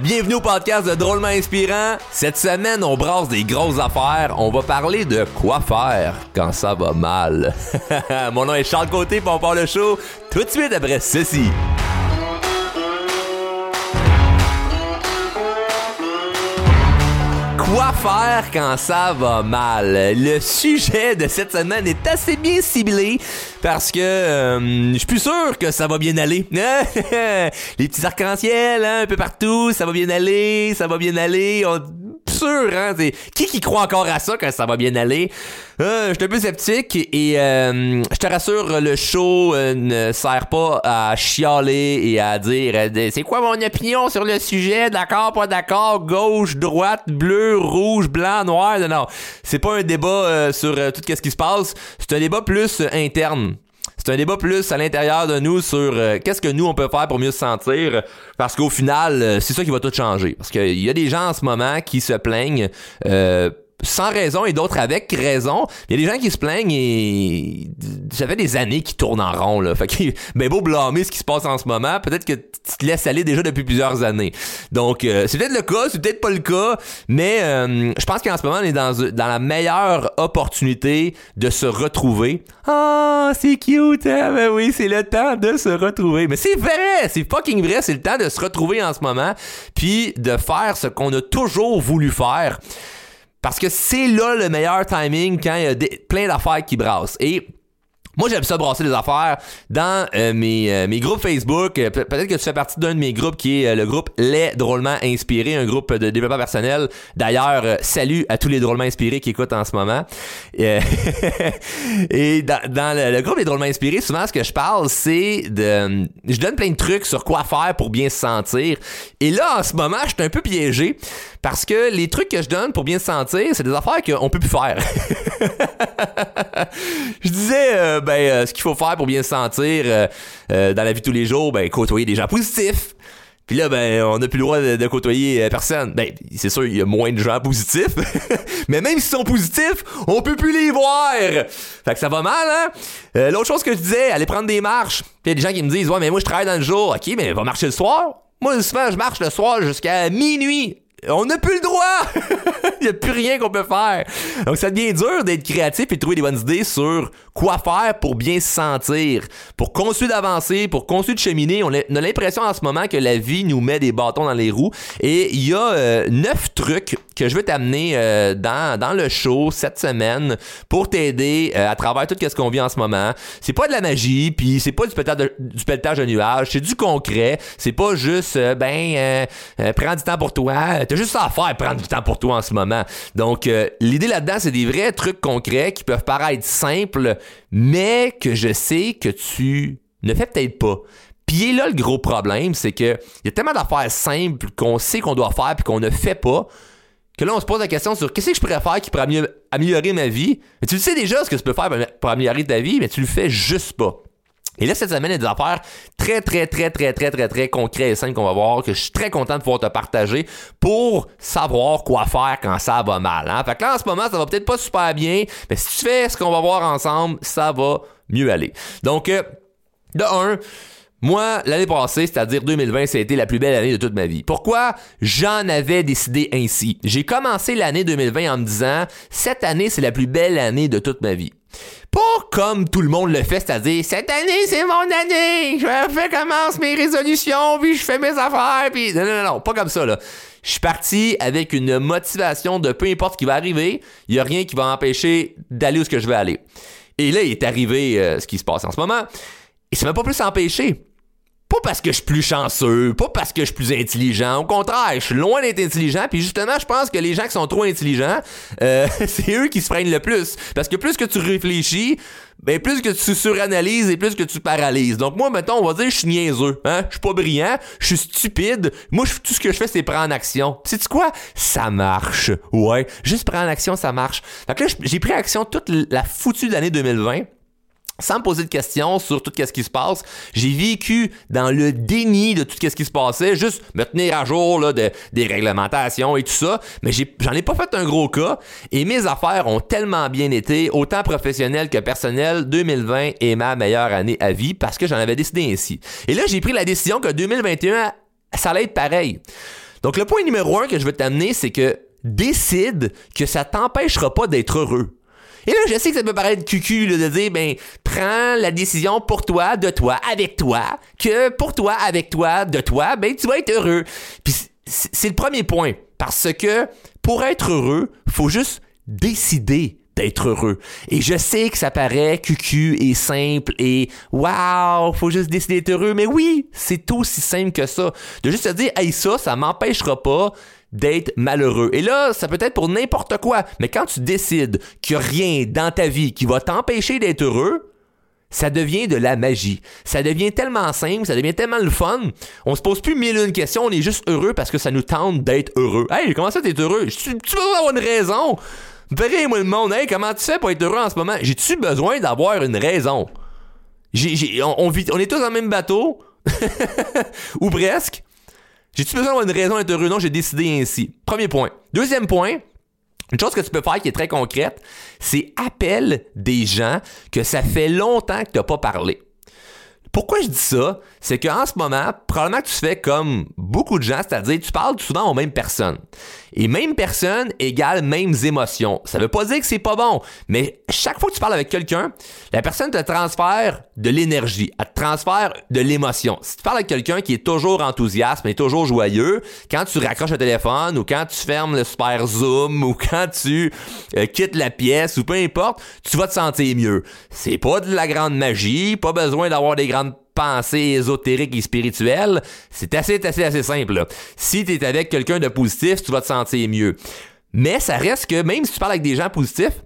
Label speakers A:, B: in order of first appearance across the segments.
A: Bienvenue au podcast de Drôlement Inspirant. Cette semaine, on brasse des grosses affaires. On va parler de quoi faire quand ça va mal. Mon nom est Charles Côté, pour on le show tout de suite après ceci. Quoi faire quand ça va mal? Le sujet de cette semaine est assez bien ciblé parce que euh, je suis plus sûr que ça va bien aller. Les petits arcs-en-ciel hein, un peu partout, ça va bien aller, ça va bien aller. Sûr, hein? qui qui croit encore à ça quand ça va bien aller? Euh, je suis un peu sceptique et euh, je te rassure, le show euh, ne sert pas à chialer et à dire c'est quoi mon opinion sur le sujet, d'accord, pas d'accord, gauche, droite, bleu, rouge, blanc, noir? Non, non. C'est pas un débat sur tout ce qui se passe. C'est un débat plus interne. C'est un débat plus à l'intérieur de nous sur qu'est-ce que nous on peut faire pour mieux se sentir. Parce qu'au final c'est ça qui va tout changer. Parce qu'il y a des gens en ce moment qui se plaignent sans raison et d'autres avec raison. Il y a des gens qui se plaignent et ça fait des années qu'ils tournent en rond là. Fait que ben beau blâmer ce qui se passe en ce moment, peut-être que tu te laisses aller déjà depuis plusieurs années. Donc euh, c'est peut-être le cas, c'est peut-être pas le cas, mais euh, je pense qu'en ce moment on est dans la meilleure opportunité de se retrouver. Ah, c'est cute, hein? Ben oui, c'est le temps de se retrouver. Mais c'est vrai, c'est fucking vrai, c'est le temps de se retrouver en ce moment puis de faire ce qu'on a toujours voulu faire. Parce que c'est là le meilleur timing quand il y a plein d'affaires qui brassent. Et moi, j'aime ça brasser des affaires dans euh, mes, euh, mes groupes Facebook. Euh, peut-être que tu fais partie d'un de mes groupes qui est le groupe Les Drôlement Inspirés, un groupe de développement personnel. D'ailleurs, salut à tous les Drôlement Inspirés qui écoutent en ce moment. et dans, dans le, groupe Les Drôlement Inspirés, souvent, ce que je parle, c'est de... Je donne plein de trucs sur quoi faire pour bien se sentir. Et là, en ce moment, je suis un peu piégé parce que les trucs que je donne pour bien se sentir, c'est des affaires qu'on peut plus faire. je disais ben, euh, ce qu'il faut faire pour bien se sentir euh, euh, dans la vie de tous les jours, ben, côtoyer des gens positifs. Puis là, ben, on n'a plus le droit de, côtoyer personne. Ben, c'est sûr, il y a moins de gens positifs. mais même s'ils sont positifs, on peut plus les voir. Fait que ça va mal, hein? L'autre chose que je disais, aller prendre des marches. Puis il y a des gens qui me disent, ouais, mais moi, je travaille dans le jour. OK, mais va marcher le soir. Moi, souvent, je marche le soir jusqu'à minuit on n'a plus le droit! Il n'y a plus rien qu'on peut faire. Donc, ça devient dur d'être créatif et de trouver des bonnes idées sur quoi faire pour bien se sentir, pour continuer d'avancer, pour continuer de cheminer. On a l'impression en ce moment que la vie nous met des bâtons dans les roues. Et il y a euh, neuf trucs que je veux t'amener euh, dans, dans le show cette semaine pour t'aider euh, à travers tout ce qu'on vit en ce moment. C'est pas de la magie, puis c'est pas du pelletage de, du de nuages, c'est du concret. C'est pas juste, ben, prends du temps pour toi T'as juste ça à faire, prendre du temps pour toi en ce moment. Donc, euh, l'idée là-dedans, c'est des vrais trucs concrets qui peuvent paraître simples, mais que je sais que tu ne fais peut-être pas. Puis là, le gros problème, c'est que il y a tellement d'affaires simples qu'on sait qu'on doit faire puis qu'on ne fait pas que là, on se pose la question sur qu'est-ce que je pourrais faire qui pourrait améliorer ma vie. Mais tu sais déjà ce que tu peux faire pour améliorer ta vie, mais tu le fais juste pas. Et là, cette semaine, il y a des affaires très, très, très, très, très, très, très concrètes et simples qu'on va voir, que je suis très content de pouvoir te partager pour savoir quoi faire quand ça va mal. Hein? Fait que là, en ce moment, ça va peut-être pas super bien, mais si tu fais ce qu'on va voir ensemble, ça va mieux aller. Donc, euh, de un, moi, l'année passée, c'est-à-dire 2020, ça a été la plus belle année de toute ma vie. Pourquoi? J'en avais décidé ainsi. J'ai commencé l'année 2020 en me disant, cette année, c'est la plus belle année de toute ma vie. Pas comme tout le monde le fait, c'est-à-dire cette année c'est mon année, je fais commence mes résolutions, puis je fais mes affaires, puis non non non, pas comme ça. Je suis parti avec une motivation de peu importe ce qui va arriver, il y a rien qui va m'empêcher d'aller où ce que je veux aller. Et là, il est arrivé euh, ce qui se passe en ce moment. Et ça m'a pas plus empêché. Pas parce que je suis plus chanceux, pas parce que je suis plus intelligent. Au contraire, je suis loin d'être intelligent. Puis justement, je pense que les gens qui sont trop intelligents, euh, c'est eux qui se freinent le plus. Parce que plus que tu réfléchis, ben plus que tu suranalyses et plus que tu paralyses. Donc moi, mettons, on va dire je suis niaiseux. Hein? Je suis pas brillant, je suis stupide. Moi, tout ce que je fais, c'est prendre action. Sais-tu quoi? Ça marche. Ouais. Juste prendre action, ça marche. Fait que là, j'ai pris action toute la foutue d'année 2020 sans me poser de questions sur tout ce qui se passe. J'ai vécu dans le déni de tout ce qui se passait, juste me tenir à jour là, de, des réglementations et tout ça, mais j'en ai, pas fait un gros cas et mes affaires ont tellement bien été, autant professionnel que personnel. 2020 est ma meilleure année à vie parce que j'en avais décidé ainsi. Et là, j'ai pris la décision que 2021 ça allait être pareil. Donc le point numéro un que je veux t'amener, c'est que décide que ça t'empêchera pas d'être heureux. Et là, je sais que ça peut paraître cucu de dire, ben, prends la décision pour toi, de toi, avec toi, que pour toi, avec toi, de toi, ben, tu vas être heureux. Puis c'est le premier point. Parce que pour être heureux, faut juste décider d'être heureux. Et je sais que ça paraît cucu et simple et waouh, faut juste décider d'être heureux. Mais oui, c'est aussi simple que ça. De juste se dire, hey, ça, ça m'empêchera pas d'être malheureux. Et là, ça peut être pour n'importe quoi, mais quand tu décides qu'il n'y a rien dans ta vie qui va t'empêcher d'être heureux, ça devient de la magie. Ça devient tellement simple, ça devient tellement le fun. On se pose plus mille une questions, on est juste heureux parce que ça nous tente d'être heureux. Hey, comment ça t'es heureux? Tu, tu veux avoir une raison? Verrez moi le monde, hey, comment tu fais pour être heureux en ce moment? J'ai-tu besoin d'avoir une raison? On, vit, on est tous dans le même bateau, ou presque. J'ai-tu besoin d'avoir une raison d'être heureux? Non, j'ai décidé ainsi. Premier point. Deuxième point, une chose que tu peux faire qui est très concrète, c'est appelle des gens que ça fait longtemps que tu n'as pas parlé. Pourquoi je dis ça? C'est qu'en ce moment, probablement que tu fais comme beaucoup de gens, c'est-à-dire tu parles souvent aux mêmes personnes. Et même personne égale mêmes émotions. Ça veut pas dire que c'est pas bon, mais chaque fois que tu parles avec quelqu'un, la personne te transfère de l'énergie, elle te transfère de l'émotion. Si tu parles avec quelqu'un qui est toujours enthousiaste, mais toujours joyeux, quand tu raccroches le téléphone ou quand tu fermes le super zoom ou quand tu euh, quittes la pièce ou peu importe, tu vas te sentir mieux. C'est pas de la grande magie, pas besoin d'avoir des grandes pensée ésotérique et spirituelle, c'est assez, assez, assez simple. Si tu es avec quelqu'un de positif, tu vas te sentir mieux. Mais ça reste que même si tu parles avec des gens positifs,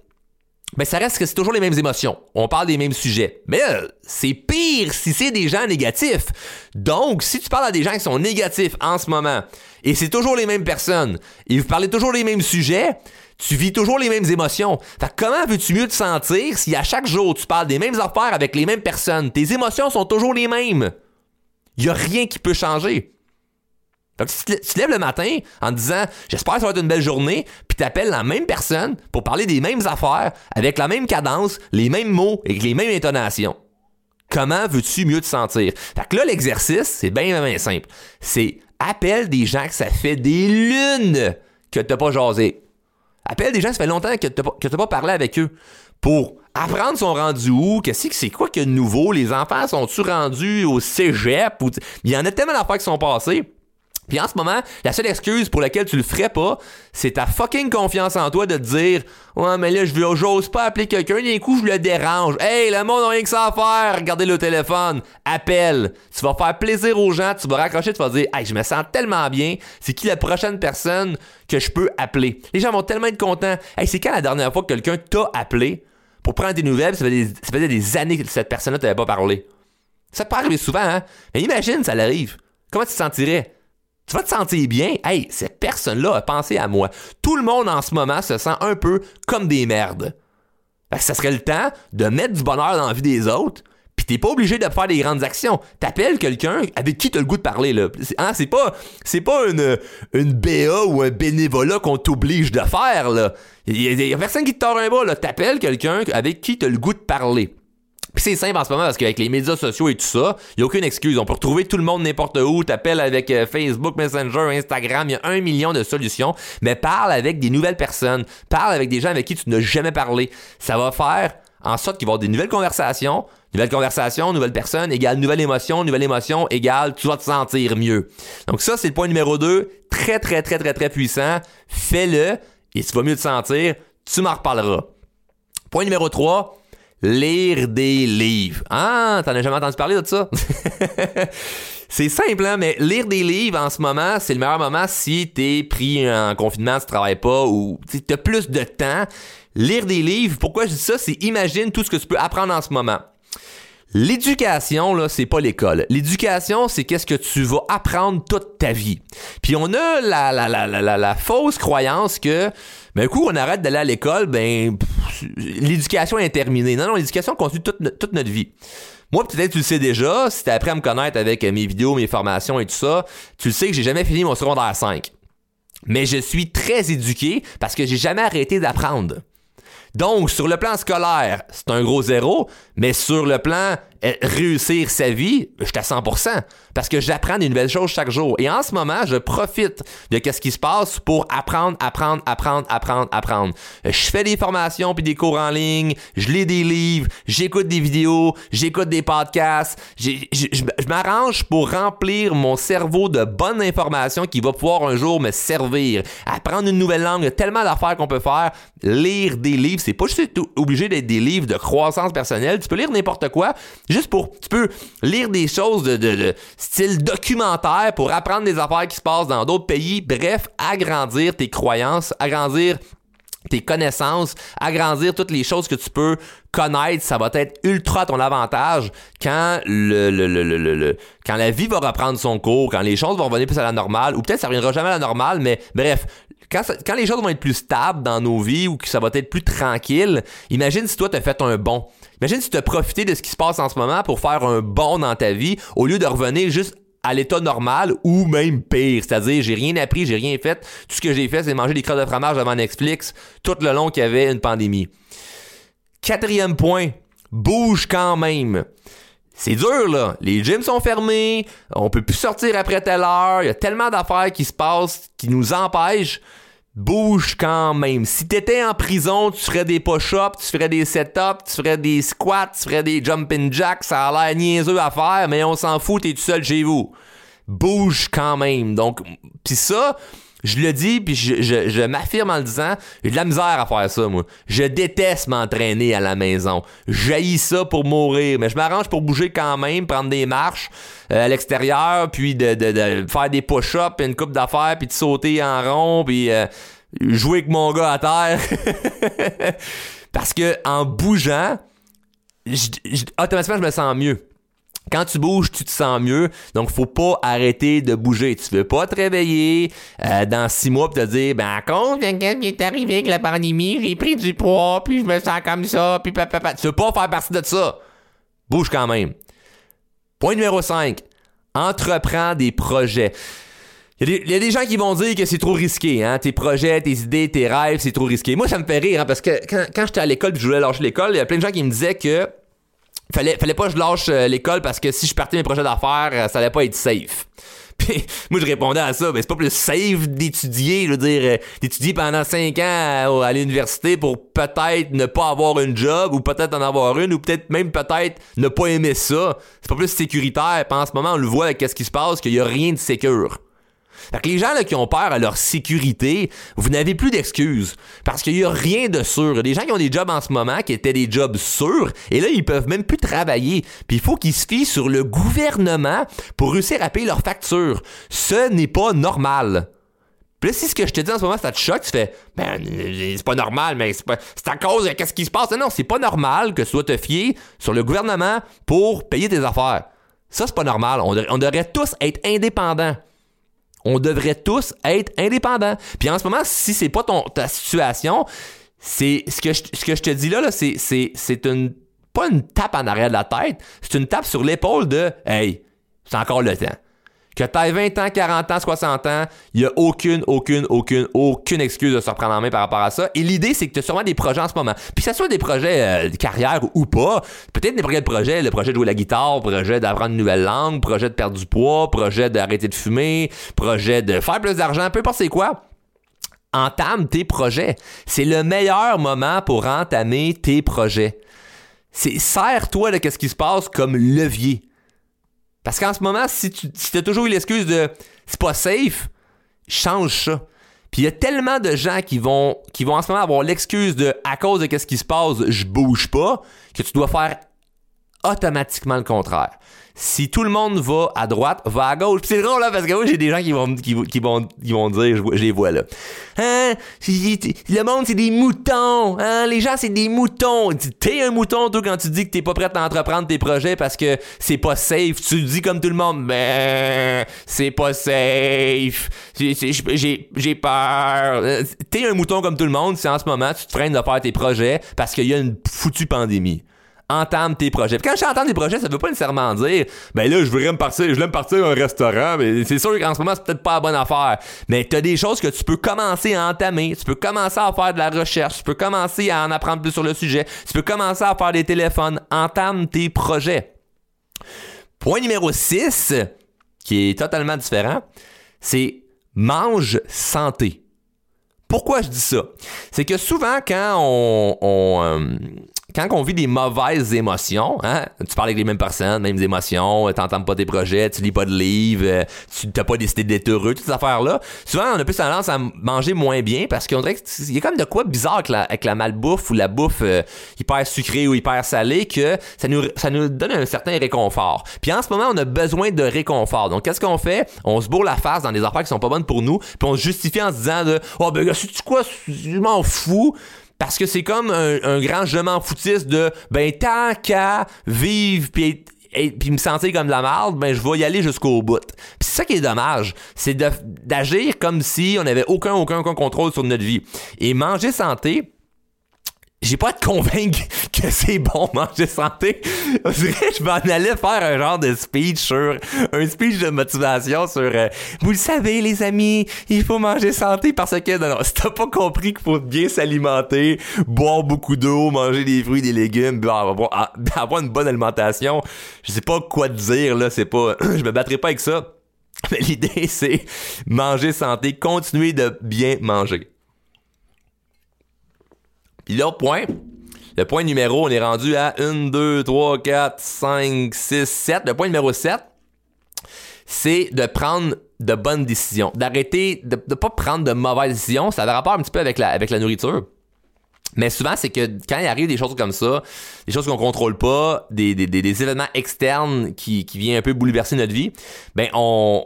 A: ben ça reste que c'est toujours les mêmes émotions. On parle des mêmes sujets. Mais c'est pire si c'est des gens négatifs. Donc, si tu parles à des gens qui sont négatifs en ce moment, et c'est toujours les mêmes personnes, et vous parlez toujours des mêmes sujets, tu vis toujours les mêmes émotions. Fait comment veux-tu mieux te sentir si à chaque jour tu parles des mêmes affaires avec les mêmes personnes? Tes émotions sont toujours les mêmes. Il n'y a rien qui peut changer. Fait si tu te lèves le matin en disant j'espère que ça va être une belle journée, puis tu appelles la même personne pour parler des mêmes affaires, avec la même cadence, les mêmes mots et les mêmes intonations. Comment veux-tu mieux te sentir? Fait que là, l'exercice, c'est bien, bien simple. C'est appelle des gens que ça fait des lunes que t'as pas jasé. Appelle des gens, ça fait longtemps que tu n'as pas parlé avec eux pour apprendre son rendu où, qu'est-ce que c'est quoi que nouveau, les enfants sont-tu rendus au cégep il y en a tellement d'affaires qui sont passées. Puis en ce moment, la seule excuse pour laquelle tu le ferais pas, c'est ta fucking confiance en toi de te dire Ouais, mais là, je j'ose pas appeler quelqu'un, d'un coup, je le dérange. Hey, le monde n'a rien que ça à faire, regardez le téléphone, appelle. Tu vas faire plaisir aux gens, tu vas raccrocher, tu vas dire Hey, je me sens tellement bien, c'est qui la prochaine personne que je peux appeler? Les gens vont tellement être contents. Hey, c'est quand la dernière fois que quelqu'un t'a appelé pour prendre des nouvelles, ça faisait des, des années que cette personne-là t'avait pas parlé. Ça peut arriver souvent, hein? Mais imagine, ça l'arrive. Comment tu te sentirais? Tu vas te sentir bien. Hey, cette personne-là a pensé à moi. Tout le monde en ce moment se sent un peu comme des merdes. Que ça serait le temps de mettre du bonheur dans la vie des autres. Puis t'es pas obligé de faire des grandes actions. T'appelles quelqu'un avec qui t'as le goût de parler là. Hein, c'est pas c'est pas une une BA ou un bénévolat qu'on t'oblige de faire. Il y, a personne qui te tord un bas. T'appelles quelqu'un avec qui t'as le goût de parler. C'est simple en ce moment parce qu'avec les médias sociaux et tout ça, il n'y a aucune excuse. On peut retrouver tout le monde n'importe où. T'appelles avec euh, Facebook, Messenger, Instagram. Il y a un million de solutions. Mais parle avec des nouvelles personnes. Parle avec des gens avec qui tu n'as jamais parlé. Ça va faire en sorte qu'il va y avoir des nouvelles conversations. Nouvelle conversation, nouvelle personne égale nouvelle émotion, nouvelle émotion égale tu vas te sentir mieux. Donc ça, c'est le point numéro 2. Très, très, très, très, très puissant. Fais-le et tu vas mieux te sentir. Tu m'en reparleras. Point numéro 3 Lire des livres. Ah, t'en as jamais entendu parler de ça? c'est simple, hein, mais lire des livres en ce moment, c'est le meilleur moment si t'es pris en confinement, tu travailles pas ou t'as plus de temps. Lire des livres, pourquoi je dis ça? C'est imagine tout ce que tu peux apprendre en ce moment. L'éducation, là, c'est pas l'école. L'éducation, c'est qu'est-ce que tu vas apprendre toute ta vie. Puis on a la, la, la, la, la fausse croyance que, ben, un coup, on arrête d'aller à l'école, ben, l'éducation est terminée. Non, non, l'éducation continue toute, notre vie. Moi, peut-être tu le sais déjà, si t'es appris à me connaître avec mes vidéos, mes formations et tout ça, tu le sais que j'ai jamais fini mon secondaire 5. Mais je suis très éduqué parce que j'ai jamais arrêté d'apprendre. Donc, sur le plan scolaire, c'est un gros zéro, mais sur le plan réussir sa vie, je suis à 100%. Parce que j'apprends des nouvelles choses chaque jour. Et en ce moment, je profite de ce qui se passe pour apprendre, apprendre, apprendre, apprendre, apprendre. Euh, je fais des formations puis des cours en ligne, je lis des livres, j'écoute des vidéos, j'écoute des podcasts. Je m'arrange pour remplir mon cerveau de bonnes informations qui va pouvoir un jour me servir. Apprendre une nouvelle langue, il y a tellement d'affaires qu'on peut faire. Lire des livres, c'est pas juste obligé d'être des livres de croissance personnelle. Tu peux lire n'importe quoi Juste pour, tu peux lire des choses de, style documentaire pour apprendre des affaires qui se passent dans d'autres pays. Bref, agrandir tes croyances, agrandir tes connaissances, agrandir toutes les choses que tu peux connaître, ça va être ultra ton avantage quand le, le, le, le, quand la vie va reprendre son cours, quand les choses vont revenir plus à la normale, ou peut-être ça reviendra jamais à la normale, mais bref, quand, quand les choses vont être plus stables dans nos vies ou que ça va être plus tranquille, imagine si toi t'as fait un bon. Imagine si tu as profité de ce qui se passe en ce moment pour faire un bond dans ta vie au lieu de revenir juste à l'état normal ou même pire. C'est-à-dire, j'ai rien appris, j'ai rien fait. Tout ce que j'ai fait, c'est manger des crottes de fromage devant Netflix tout le long qu'il y avait une pandémie. Quatrième point, bouge quand même. C'est dur, là. Les gyms sont fermés, on peut plus sortir après telle heure, il y a tellement d'affaires qui se passent qui nous empêchent bouge quand même. Si t'étais en prison, tu ferais des push-ups, tu ferais des set-ups, tu ferais des squats, tu ferais des jumping jacks, ça a l'air niaiseux à faire, mais on s'en fout, t'es tout seul chez vous. Bouge quand même. Donc, pis ça, je le dis, puis je, m'affirme en le disant, j'ai de la misère à faire ça, moi. Je déteste m'entraîner à la maison. J'haïs ça pour mourir, mais je m'arrange pour bouger quand même, prendre des marches euh, à l'extérieur, puis de, faire des push-ups, une coupe d'affaires, puis de sauter en rond, puis euh, jouer avec mon gars à terre. Parce que en bougeant, automatiquement, je me sens mieux. Quand tu bouges, tu te sens mieux. Donc, faut pas arrêter de bouger. Tu veux pas te réveiller euh, dans six mois et te dire, ben, à cause de qui est arrivé avec la pandémie, j'ai pris du poids, puis je me sens comme ça, puis papa. Tu veux pas faire partie de ça. Bouge quand même. Point numéro 5. Entreprends des projets. Il y, a des gens qui vont dire que c'est trop risqué, hein. Tes projets, tes idées, tes rêves, c'est trop risqué. Moi, ça me fait rire, hein, parce que quand, j'étais à l'école, je voulais lâcher l'école, il y a plein de gens qui me disaient que fallait, fallait pas que je lâche euh, l'école parce que si je partais mes projets d'affaires, euh, ça allait pas être safe. Puis moi je répondais à ça, mais c'est pas plus safe d'étudier, je veux dire, euh, d'étudier pendant 5 ans à, l'université pour peut-être ne pas avoir une job ou peut-être en avoir une ou peut-être même peut-être ne pas aimer ça. C'est pas plus sécuritaire. Puis en ce moment, on le voit avec ce qui se passe, qu'il y a rien de sécure. Fait que les gens là, qui ont peur à leur sécurité, vous n'avez plus d'excuses. Parce qu'il n'y a rien de sûr. Des gens qui ont des jobs en ce moment qui étaient des jobs sûrs, et là, ils peuvent même plus travailler. Puis il faut qu'ils se fient sur le gouvernement pour réussir à payer leurs factures. Ce n'est pas normal. Puis là, si ce que je te dis en ce moment, ça te choque, tu fais, ben, c'est pas normal, mais c'est, à cause de qu'est-ce qui se passe. Non, c'est pas normal que tu sois te fier sur le gouvernement pour payer tes affaires. Ça, c'est pas normal. on devrait tous être indépendants. On devrait tous être indépendants. Puis en ce moment, si c'est pas ton, ta situation, c'est ce que je, ce que je te dis là, là c'est, c'est, c'est une pas une tape en arrière de la tête, c'est une tape sur l'épaule de Hey, c'est encore le temps. Que t'aies 20 ans, 40 ans, 60 ans, il y a aucune, aucune, aucune, aucune excuse de se reprendre en main par rapport à ça. Et l'idée, c'est que tu as sûrement des projets en ce moment. Puis que ce soit des projets euh, de carrière ou pas, peut-être des projets de projet, le projet de jouer la guitare, projet d'apprendre une nouvelle langue, projet de perdre du poids, projet d'arrêter de fumer, projet de faire plus d'argent, peu importe c'est quoi entame tes projets. C'est le meilleur moment pour entamer tes projets. C'est sers-toi de ce qui se passe comme levier. Parce qu'en ce moment, si tu as toujours eu l'excuse de c'est pas safe, change ça. Puis il y a tellement de gens qui vont, qui vont en ce moment avoir l'excuse de à cause de ce qui se passe, je bouge pas, que tu dois faire automatiquement le contraire si tout le monde va à droite, va à gauche. c'est drôle là parce que moi j'ai des gens qui vont qui, vont qui vont dire je, les vois là. Hein, le monde c'est des moutons, hein, les gens c'est des moutons. T'es un mouton toi quand tu dis que t'es pas prêt à entreprendre tes projets parce que c'est pas safe. Tu dis comme tout le monde, ben c'est pas safe. J'ai j'ai peur. T'es un mouton comme tout le monde si en ce moment tu te freines de faire tes projets parce qu'il y a une foutue pandémie entame tes projets. quand je entame tes projets, ça veut pas nécessairement dire, ben là, je voudrais me partir, je voulais me partir à un restaurant, mais c'est sûr qu'en ce moment, c'est peut-être pas la bonne affaire. Mais tu as des choses que tu peux commencer à entamer, tu peux commencer à faire de la recherche, tu peux commencer à en apprendre plus sur le sujet, tu peux commencer à faire des téléphones, entame tes projets. Point numéro 6, qui est totalement différent, c'est mange santé. Pourquoi je dis ça? C'est que souvent, quand on, on, euh, quand on vit des mauvaises émotions, hein, tu parles avec les mêmes personnes, mêmes émotions, euh, t'entends pas tes projets, tu lis pas de livres, euh, tu t'as pas décidé d'être heureux, toutes ces affaires-là. Souvent, on a plus tendance à manger moins bien parce qu'on dirait qu'il y a comme de quoi bizarre avec la, malbouffe ou la bouffe euh, hyper sucrée ou hyper salée que ça nous, ça nous donne un certain réconfort. Puis en ce moment, on a besoin de réconfort. Donc, qu'est-ce qu'on fait? On se bourre la face dans des affaires qui sont pas bonnes pour nous, puis on se justifie en se disant de, oh ben, tu quoi, je m'en fous parce que c'est comme un, grand je m'en foutiste de ben tant qu'à vivre puis puis me sentir comme de la merde, ben je vais y aller jusqu'au bout. Puis c'est ça qui est dommage, c'est d'agir comme si on n'avait aucun aucun contrôle sur notre vie. Et manger santé, j'ai pas à te convaincre que c'est bon manger santé. je m'en allais faire un genre de speech sur un speech de motivation sur euh, vous le savez les amis, il faut manger santé parce que non, non si t'as pas compris qu'il faut bien s'alimenter, boire beaucoup d'eau, manger des fruits, des légumes, avoir, avoir une bonne alimentation, je sais pas quoi te dire là, c'est pas je me battrai pas avec ça. Mais l'idée c'est manger santé, continuer de bien manger. Puis l'autre point, le point numéro, on est rendu à 1, 2, 3, 4, 5, 6, 7. Le point numéro 7, c'est de prendre de bonnes décisions. D'arrêter de ne pas prendre de mauvaises décisions. Ça a rapport un petit peu avec la, avec la nourriture. Mais souvent, c'est que quand il arrive des choses comme ça, des choses qu'on contrôle pas, des, des, des, événements externes qui, qui viennent un peu bouleverser notre vie, ben on,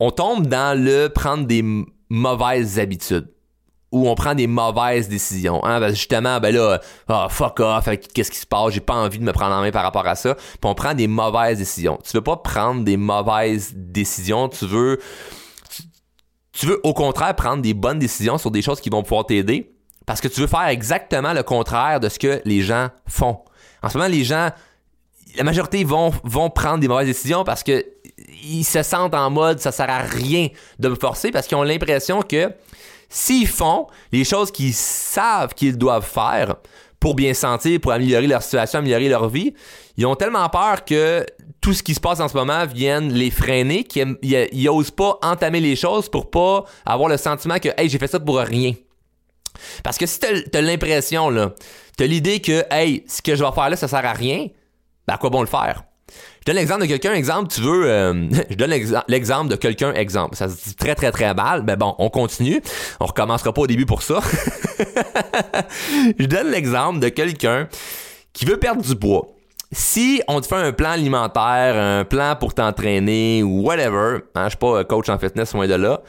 A: on tombe dans le prendre des mauvaises habitudes où on prend des mauvaises décisions. Hein? justement, ben là, oh, fuck off, qu'est-ce qui se passe, j'ai pas envie de me prendre en main par rapport à ça. Puis on prend des mauvaises décisions. Tu veux pas prendre des mauvaises décisions, tu veux. Tu, veux au contraire prendre des bonnes décisions sur des choses qui vont pouvoir t'aider. Parce que tu veux faire exactement le contraire de ce que les gens font. En ce moment, les gens, la majorité vont, vont prendre des mauvaises décisions parce que ils se sentent en mode ça sert à rien de me forcer parce qu'ils ont l'impression que s'ils font les choses qu'ils savent qu'ils doivent faire pour bien sentir, pour améliorer leur situation, améliorer leur vie, ils ont tellement peur que tout ce qui se passe en ce moment vienne les freiner, qu'ils n'osent pas entamer les choses pour pas avoir le sentiment que hey, j'ai fait ça pour rien. Parce que si tu as, l'impression, là, as l'idée que hey, ce que je vais faire là, ça sert à rien, ben à quoi bon le faire? Je donne l'exemple de quelqu'un, exemple, tu veux... Euh, je donne l'exemple de quelqu'un, exemple. Ça se dit très, très, très mal. Mais bon, on continue. On recommencera pas au début pour ça. je donne l'exemple de quelqu'un qui veut perdre du poids. Si on te fait un plan alimentaire, un plan pour t'entraîner ou whatever, hein, je suis pas coach en fitness loin de là,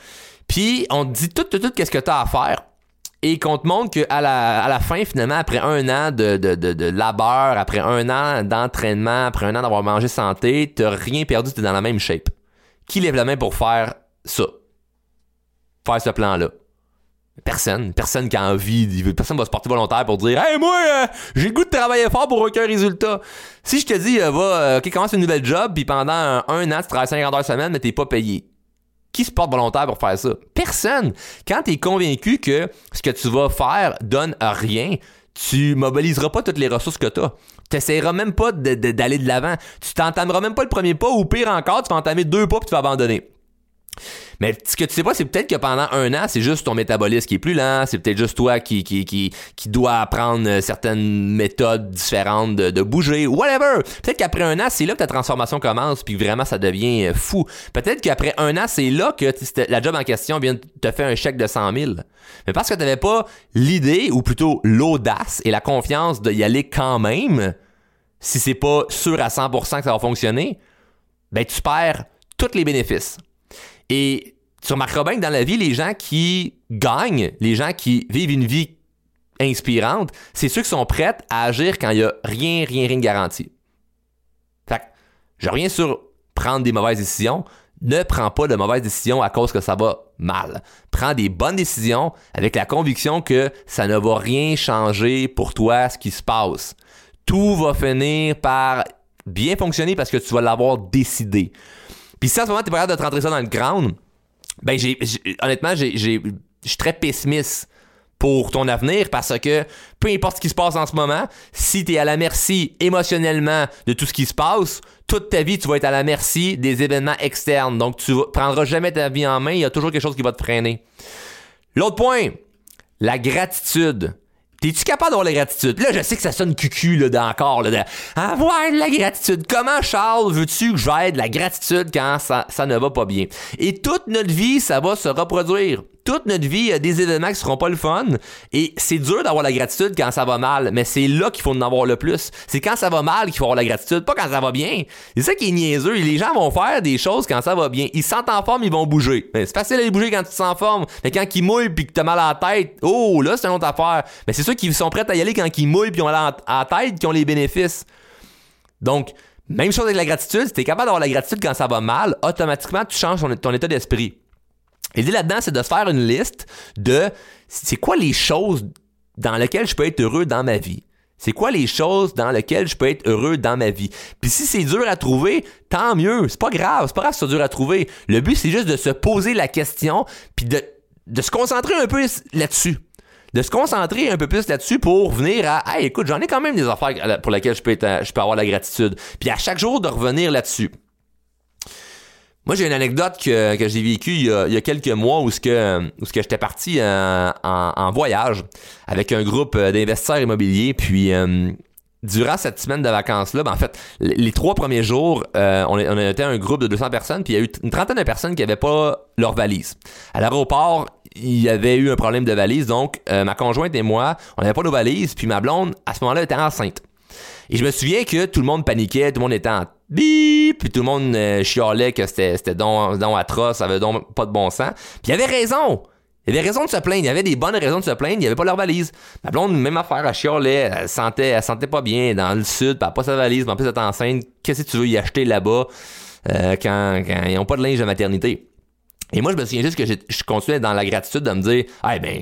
A: puis on te dit tout, tout, tout, qu'est-ce que tu as à faire, et qu'on te montre qu'à la, à la fin, finalement, après un an de, de, de, labeur, après un an d'entraînement, après un an d'avoir mangé santé, t'as rien perdu, t'es dans la même shape. Qui lève la main pour faire ça? Faire ce plan-là? Personne. Personne qui a envie. Personne va se porter volontaire pour dire Hey, moi, euh, j'ai le goût de travailler fort pour aucun résultat. Si je te dis, euh, va, euh, ok, commence une nouvelle job, puis pendant un, un, an, tu travailles 50 heures semaine, mais t'es pas payé. Qui se porte volontaire pour faire ça? Personne. Quand tu es convaincu que ce que tu vas faire donne rien, tu mobiliseras pas toutes les ressources que tu as. Tu n'essaieras même pas d'aller de l'avant. Tu t'entameras même pas le premier pas, ou pire encore, tu vas entamer deux pas puis tu vas abandonner. Mais ce que tu sais pas, c'est peut-être que pendant un an, c'est juste ton métabolisme qui est plus lent, c'est peut-être juste toi qui, qui, qui, qui doit apprendre euh, certaines méthodes différentes de, de bouger, whatever. Peut-être qu'après un an, c'est là que ta transformation commence, puis vraiment ça devient euh, fou. Peut-être qu'après un an, c'est là que la job en question vient te faire un chèque de 100 000. Mais parce que tu n'avais pas l'idée, ou plutôt l'audace et la confiance d'y aller quand même, si c'est pas sûr à 100% que ça va fonctionner, ben tu perds tous les bénéfices. Et tu remarqueras bien que dans la vie, les gens qui gagnent, les gens qui vivent une vie inspirante, c'est ceux qui sont prêts à agir quand il n'y a rien, rien, rien de garanti. Fait que, je reviens sur prendre des mauvaises décisions. Ne prends pas de mauvaises décisions à cause que ça va mal. Prends des bonnes décisions avec la conviction que ça ne va rien changer pour toi ce qui se passe. Tout va finir par bien fonctionner parce que tu vas l'avoir décidé. Puis si à ce moment, t'es pas capable de te rentrer ça dans le ground, ben, j'ai, honnêtement, j'ai, je suis très pessimiste pour ton avenir parce que peu importe ce qui se passe en ce moment, si tu es à la merci émotionnellement de tout ce qui se passe, toute ta vie, tu vas être à la merci des événements externes. Donc, tu prendras jamais ta vie en main, il y a toujours quelque chose qui va te freiner. L'autre point, la gratitude. T'es-tu capable d'avoir la gratitude? Là, je sais que ça sonne cucu, là, d'encore, là, de avoir de la gratitude. Comment, Charles, veux-tu que j'aide de la gratitude quand ça, ça ne va pas bien? Et toute notre vie, ça va se reproduire toute notre vie, il y a des événements qui seront pas le fun. Et c'est dur d'avoir la gratitude quand ça va mal, mais c'est là qu'il faut en avoir le plus. C'est quand ça va mal qu'il faut avoir la gratitude, pas quand ça va bien. C'est ça qui est niaiseux. Les gens vont faire des choses quand ça va bien. Ils se sentent en forme, ils vont bouger. C'est facile à bouger quand tu te sens en forme. Mais quand ils mouillent puis que t'as mal à la tête, oh, là, c'est une autre affaire. Mais c'est ceux qui sont prêts à y aller quand ils mouillent puis ont mal à la tête qui ont les bénéfices. Donc, même chose avec la gratitude, si t'es capable d'avoir la gratitude quand ça va mal, automatiquement, tu changes ton état d'esprit. L'idée là-dedans, c'est de se faire une liste de c'est quoi les choses dans lesquelles je peux être heureux dans ma vie? C'est quoi les choses dans lesquelles je peux être heureux dans ma vie? Puis si c'est dur à trouver, tant mieux. C'est pas grave. C'est pas grave si c'est dur à trouver. Le but, c'est juste de se poser la question puis de, de se concentrer un peu là-dessus. De se concentrer un peu plus là-dessus pour venir à Hey, écoute, j'en ai quand même des affaires pour lesquelles je peux, être, je peux avoir la gratitude. Puis à chaque jour de revenir là-dessus. Moi, j'ai une anecdote que, que j'ai vécue il, il y, a, quelques mois où que, où que j'étais parti euh, en, en, voyage avec un groupe euh, d'investisseurs immobiliers. Puis, euh, durant cette semaine de vacances-là, ben en fait, les, trois premiers jours, on, on était un groupe de 200 personnes, puis il y a eu une trentaine de personnes qui n'avaient pas leur valise. À l'aéroport, il y avait eu un problème de valise, donc ma conjointe et moi, on n'avait pas nos valises, puis ma blonde, à ce moment-là, était enceinte. Et je me souviens que tout le monde paniquait, tout le monde était en bip, puis tout le monde euh, chialait que c'était, c'était don, atroce, ça avait donc pas de bon sens. Puis il avait raison. Il avait raison de se plaindre. Il y avait des bonnes raisons de se plaindre. Il n'y avait pas leur valise. Ma blonde, même affaire, elle chialait. Elle sentait, elle sentait pas bien dans le sud. Puis elle pas sa valise. Mais en plus, elle est enceinte. Qu'est-ce que tu veux y acheter là-bas euh, quand, ils n'ont pas de linge de maternité? Et moi, je me souviens juste que je, continuais dans la gratitude de me dire, ah ben,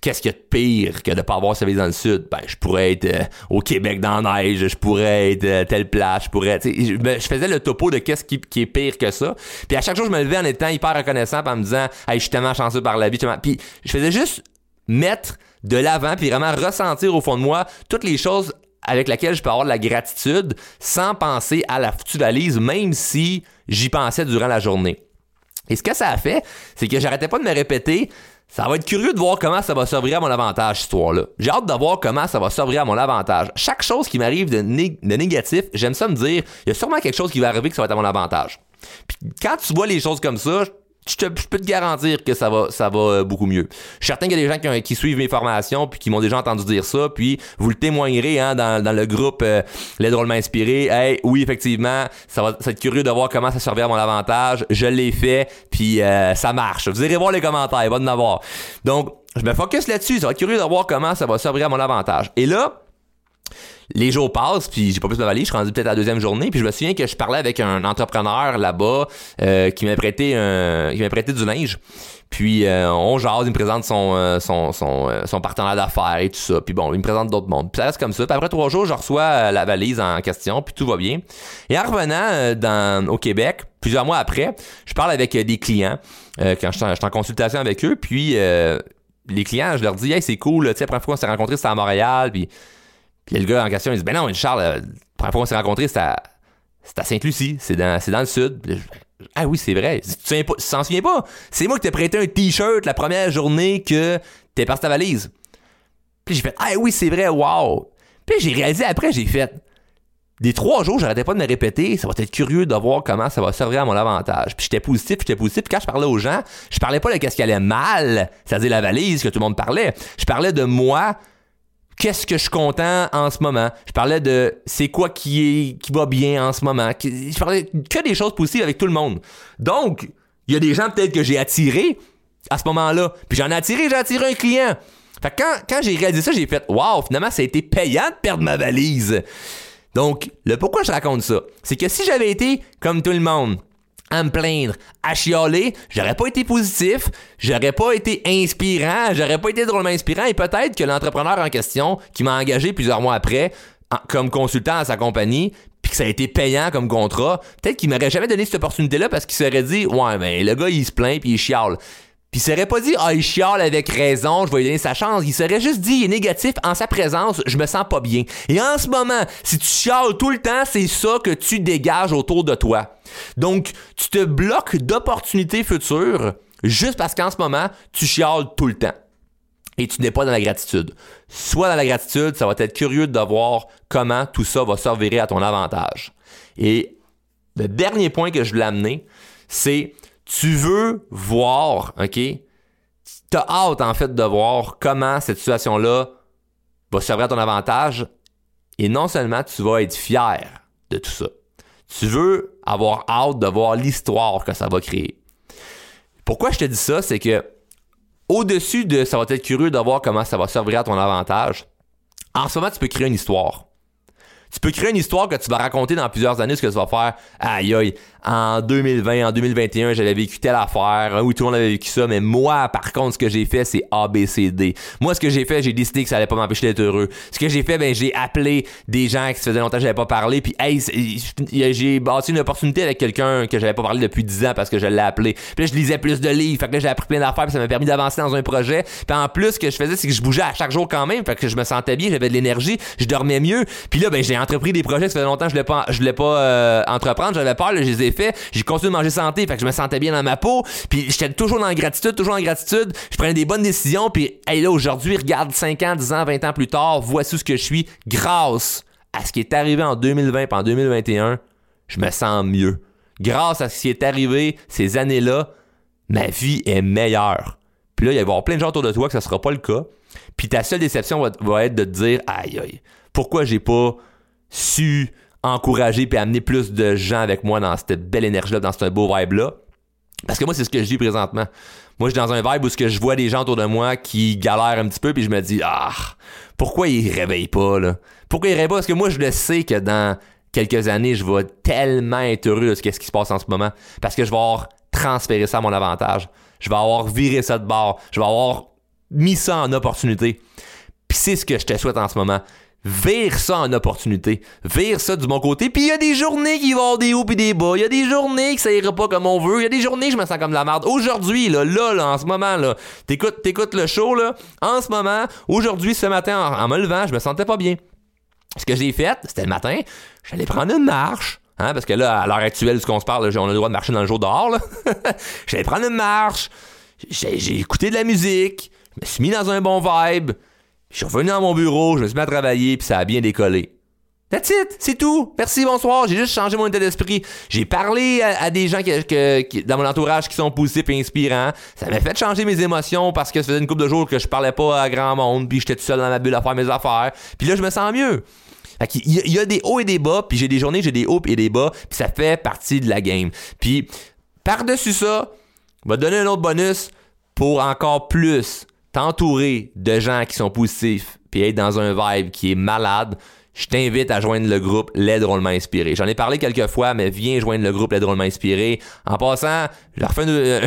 A: Qu'est-ce qu'il y a de pire que de pas avoir vie dans le sud? Ben, je pourrais être euh, au Québec dans la neige, je pourrais être euh, telle place, je pourrais, je, je, faisais le topo de qu'est-ce qui, est pire que ça. Puis à chaque jour, je me levais en étant hyper reconnaissant, en me disant, hey, je suis tellement chanceux par la vie. Puis je faisais juste mettre de l'avant, puis vraiment ressentir au fond de moi toutes les choses avec lesquelles je peux avoir de la gratitude sans penser à la foutue même si j'y pensais durant la journée. Et ce que ça a fait, c'est que j'arrêtais pas de me répéter ça va être curieux de voir comment ça va servir à mon avantage, cette histoire-là. J'ai hâte de voir comment ça va servir à mon avantage. Chaque chose qui m'arrive de, négatif, j'aime ça me dire, il y a sûrement quelque chose qui va arriver que ça va être à mon avantage. Puis quand tu vois les choses comme ça, je, peux te garantir que ça va, ça va euh, beaucoup mieux. Je suis certain qu'il y a des gens qui, suivent mes formations puis qui m'ont déjà entendu dire ça, puis vous le témoignerez hein, dans, le groupe euh, Les Drôlement Inspirés. Hey, oui, effectivement, ça va, ça être curieux de voir comment ça servir à mon avantage. Je l'ai fait, puis euh, ça marche. Vous irez voir les commentaires, il va en avoir. Donc, je me focus là-dessus. Ça va être curieux de voir comment ça va servir à mon avantage. Et là, les jours passent, puis j'ai pas plus de valise, je suis rendu peut-être à la deuxième journée, puis je me souviens que je parlais avec un entrepreneur là-bas euh, qui m'a prêté du linge. Puis euh, on jase, il me présente son euh, son, son, partenaire d'affaires et tout ça. Puis bon, il me présente d'autres mondes. Puis ça reste comme ça. Puis après trois jours, je reçois la valise en question, puis tout va bien. Et en revenant au Québec, plusieurs mois après, je parle avec des clients quand je en consultation avec eux. Puis les clients, je leur dis, hey, c'est cool, tu sais, la première fois qu'on s'est rencontrés, c'était à Montréal. Puis puis le gars en question, il dit Ben non, Charles, la première fois qu'on s'est rencontrés, c'était à, Sainte-Lucie, c'est dans, dans le sud. ah oui, c'est vrai. Tu t'en souviens pas? C'est moi qui t'ai prêté un t-shirt la première journée que t'es parti ta valise. Puis j'ai fait Ah oui, c'est vrai, wow. Puis j'ai réalisé après, j'ai fait des trois jours, j'arrêtais pas de me répéter, ça va être curieux de voir comment ça va servir à mon avantage. Puis j'étais positif, j'étais positif. Puis quand je parlais aux gens, je parlais pas de qu'est-ce qui allait mal, c'est-à-dire la valise que tout le monde parlait. Je parlais de moi, qu'est-ce que je suis content en ce moment? Je parlais de c'est quoi qui est qui va bien en ce moment. Je parlais que des choses positives avec tout le monde. Donc, il y a des gens peut-être que j'ai attirés à ce moment-là. Puis j'en ai attiré, j'ai attiré un client. Fait que quand, quand j'ai réalisé ça, j'ai fait Waouh, finalement, ça a été payant de perdre ma valise. Donc, le pourquoi je raconte ça, c'est que si j'avais été comme tout le monde, à me plaindre, à chialer, j'aurais pas été positif, j'aurais pas été inspirant, j'aurais pas été drôlement inspirant et peut-être que l'entrepreneur en question qui m'a engagé plusieurs mois après comme consultant à sa compagnie puis que ça a été payant comme contrat, peut-être qu'il m'aurait jamais donné cette opportunité-là parce qu'il serait dit ouais ben le gars il se plaint puis il chiale. Puis il serait pas dit ah il chiale avec raison, je vais lui donner sa chance. Il serait juste dit il est négatif en sa présence, je me sens pas bien. Et en ce moment, si tu chiales tout le temps, c'est ça que tu dégages autour de toi. Donc tu te bloques d'opportunités futures juste parce qu'en ce moment tu chiales tout le temps. Et tu n'es pas dans la gratitude. Soit dans la gratitude, ça va être curieux de voir comment tout ça va servir à ton avantage. Et le dernier point que je voulais amener, c'est tu veux voir, OK? Tu as hâte, en fait, de voir comment cette situation-là va servir à ton avantage. Et non seulement tu vas être fier de tout ça, tu veux avoir hâte de voir l'histoire que ça va créer. Pourquoi je te dis ça? C'est que au-dessus de ça va être curieux de voir comment ça va servir à ton avantage, en ce moment, tu peux créer une histoire. Tu peux créer une histoire que tu vas raconter dans plusieurs années ce que tu vas faire. Aïe aïe, en 2020, en 2021, j'avais vécu telle affaire, oui, tout le monde avait vécu ça, mais moi, par contre, ce que j'ai fait, c'est A, B, C, D. Moi, ce que j'ai fait, j'ai décidé que ça allait pas m'empêcher d'être heureux. Ce que j'ai fait, ben, j'ai appelé des gens qui faisaient longtemps que j'avais pas parlé, puis hey, j'ai bâti une opportunité avec quelqu'un que j'avais pas parlé depuis 10 ans parce que je l'ai appelé. Puis là, je lisais plus de livres, fait que là, j'ai appris plein d'affaires, puis ça m'a permis d'avancer dans un projet. Puis en plus, ce que je faisais, c'est que je bougeais à chaque jour quand même, fait que je me sentais bien, j'avais de l'énergie, je dormais mieux. Puis là, ben, j'ai entrepris des projets ça faisait longtemps que je voulais pas, je voulais pas euh, entreprendre, j'avais peur, je les ai fait. J'ai continué de manger santé, fait que je me sentais bien dans ma peau. Puis j'étais toujours dans la gratitude, toujours en gratitude. Je prenais des bonnes décisions. Puis hey, là, aujourd'hui, regarde 5 ans, 10 ans, 20 ans plus tard, voici ce que je suis grâce à ce qui est arrivé en 2020 et en 2021. Je me sens mieux. Grâce à ce qui est arrivé ces années-là, ma vie est meilleure. Puis là, il va y avoir plein de gens autour de toi que ça sera pas le cas. Puis ta seule déception va, va être de te dire aïe aïe, pourquoi j'ai pas su encourager puis amener plus de gens avec moi dans cette belle énergie-là, dans ce beau vibe-là. Parce que moi, c'est ce que je dis présentement. Moi, je suis dans un vibe où ce que je vois des gens autour de moi qui galèrent un petit peu, puis je me dis, ah, pourquoi ils réveillent pas, là? Pourquoi ils réveillent pas? Parce que moi, je le sais que dans quelques années, je vais tellement être heureux de ce qui se passe en ce moment. Parce que je vais avoir transféré ça à mon avantage. Je vais avoir viré ça de bord. Je vais avoir mis ça en opportunité. Puis c'est ce que je te souhaite en ce moment vire ça en opportunité. Vire ça du bon côté. Puis il y a des journées qui vont avoir des hauts et des bas. Il y a des journées que ça ira pas comme on veut. Il y a des journées que je me sens comme de la merde. Aujourd'hui, là, là, là, en ce moment, là, t'écoutes, t'écoutes le show, là. En ce moment, aujourd'hui, ce matin, en, me levant, je me sentais pas bien. Ce que j'ai fait, c'était le matin, j'allais prendre une marche. Hein, parce que là, à l'heure actuelle, ce qu'on se parle, on a le droit de marcher dans le jour dehors. J'allais prendre une marche. J'ai écouté de la musique. Je me suis mis dans un bon vibe. Je suis revenu dans mon bureau, je me suis mis à travailler, puis ça a bien décollé. That's it, c'est tout. Merci, bonsoir. J'ai juste changé mon état d'esprit. J'ai parlé à, des gens qui, dans mon entourage qui sont positifs et inspirants. Ça m'a fait changer mes émotions parce que ça faisait une couple de jours que je parlais pas à grand monde, puis j'étais tout seul dans ma bulle à faire mes affaires. Puis là, je me sens mieux. il, y y a des hauts et des bas, puis j'ai des journées, j'ai des hauts et des bas, puis ça fait partie de la game. Puis par-dessus ça, on va donner un autre bonus pour encore plus t'entourer de gens qui sont positifs puis être dans un vibe qui est malade, je t'invite à joindre le groupe Les Drôlement Inspirés. J'en ai parlé quelques fois, mais viens joindre le groupe Les Drôlement Inspirés. En passant, je refais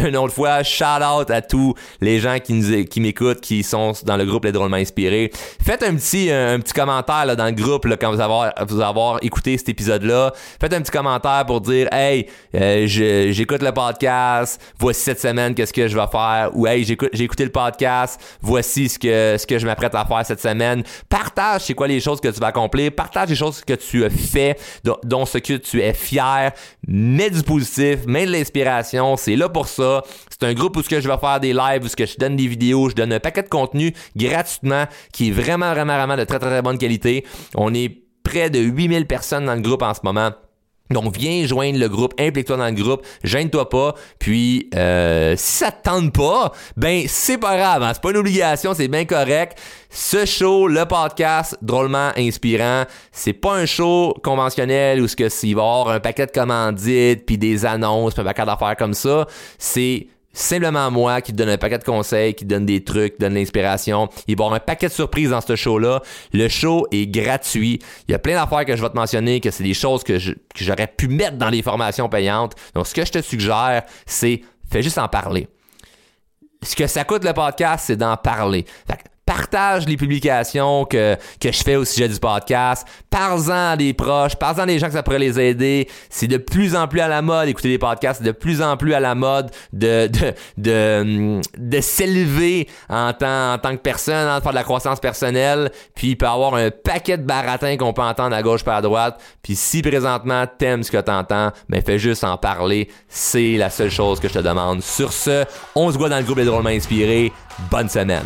A: une, autre fois, shout out à tous les gens qui nous, qui m'écoutent, qui sont dans le groupe Les Drôlement Inspirés. Faites un petit, un, petit commentaire dans le groupe quand vous avoir, vous écouté cet épisode-là. Faites un petit commentaire pour dire Hey, euh, j'écoute le podcast, voici cette semaine qu'est-ce que je vais faire. Ou Hey, j'écoute, j'ai écouté le podcast, voici ce que, ce que je m'apprête à faire cette semaine. Partage c'est quoi les choses que tu vas accomplir partage les choses que tu as fait, dont, ce que tu es fier, mets du positif, mets de l'inspiration, c'est là pour ça. C'est un groupe où ce que je vais faire des lives, où ce que je donne des vidéos, je donne un paquet de contenu gratuitement qui est vraiment, vraiment, vraiment de très, très, très bonne qualité. On est près de 8000 personnes dans le groupe en ce moment. Donc viens joindre le groupe, implique-toi dans le groupe, gêne-toi pas. Puis euh, si ça te tente pas, ben c'est pas grave, hein. c'est pas une obligation, c'est bien correct. Ce show, le podcast, drôlement inspirant, c'est pas un show conventionnel où ce que s'il va avoir un paquet de commandites puis des annonces, puis un paquet d'affaires comme ça. C'est simplement moi qui te donne un paquet de conseils, qui te donne des trucs, qui donne l'inspiration. Il va y avoir un paquet de surprises dans ce show-là. Le show est gratuit. Il y a plein d'affaires que je vais te mentionner, que c'est des choses que, j'aurais pu mettre dans les formations payantes. Donc, ce que je te suggère, c'est fais juste en parler. Ce que ça coûte le podcast, c'est d'en parler. Fait partage les publications que, que je fais au sujet du podcast. Parle-en à des proches, parle-en à des gens que ça pourrait les aider. C'est de plus en plus à la mode écouter des podcasts, c'est de plus en plus à la mode de, de, de, de s'élever en tant, en tant que personne, en faire de la croissance personnelle, puis il peut y avoir un paquet de baratins qu'on peut entendre à gauche pas à droite. Puis si présentement t'aimes ce que t'entends, ben fais juste en parler. C'est la seule chose que je te demande. Sur ce, on se voit dans le groupe des drôlement inspirés. Bonne semaine.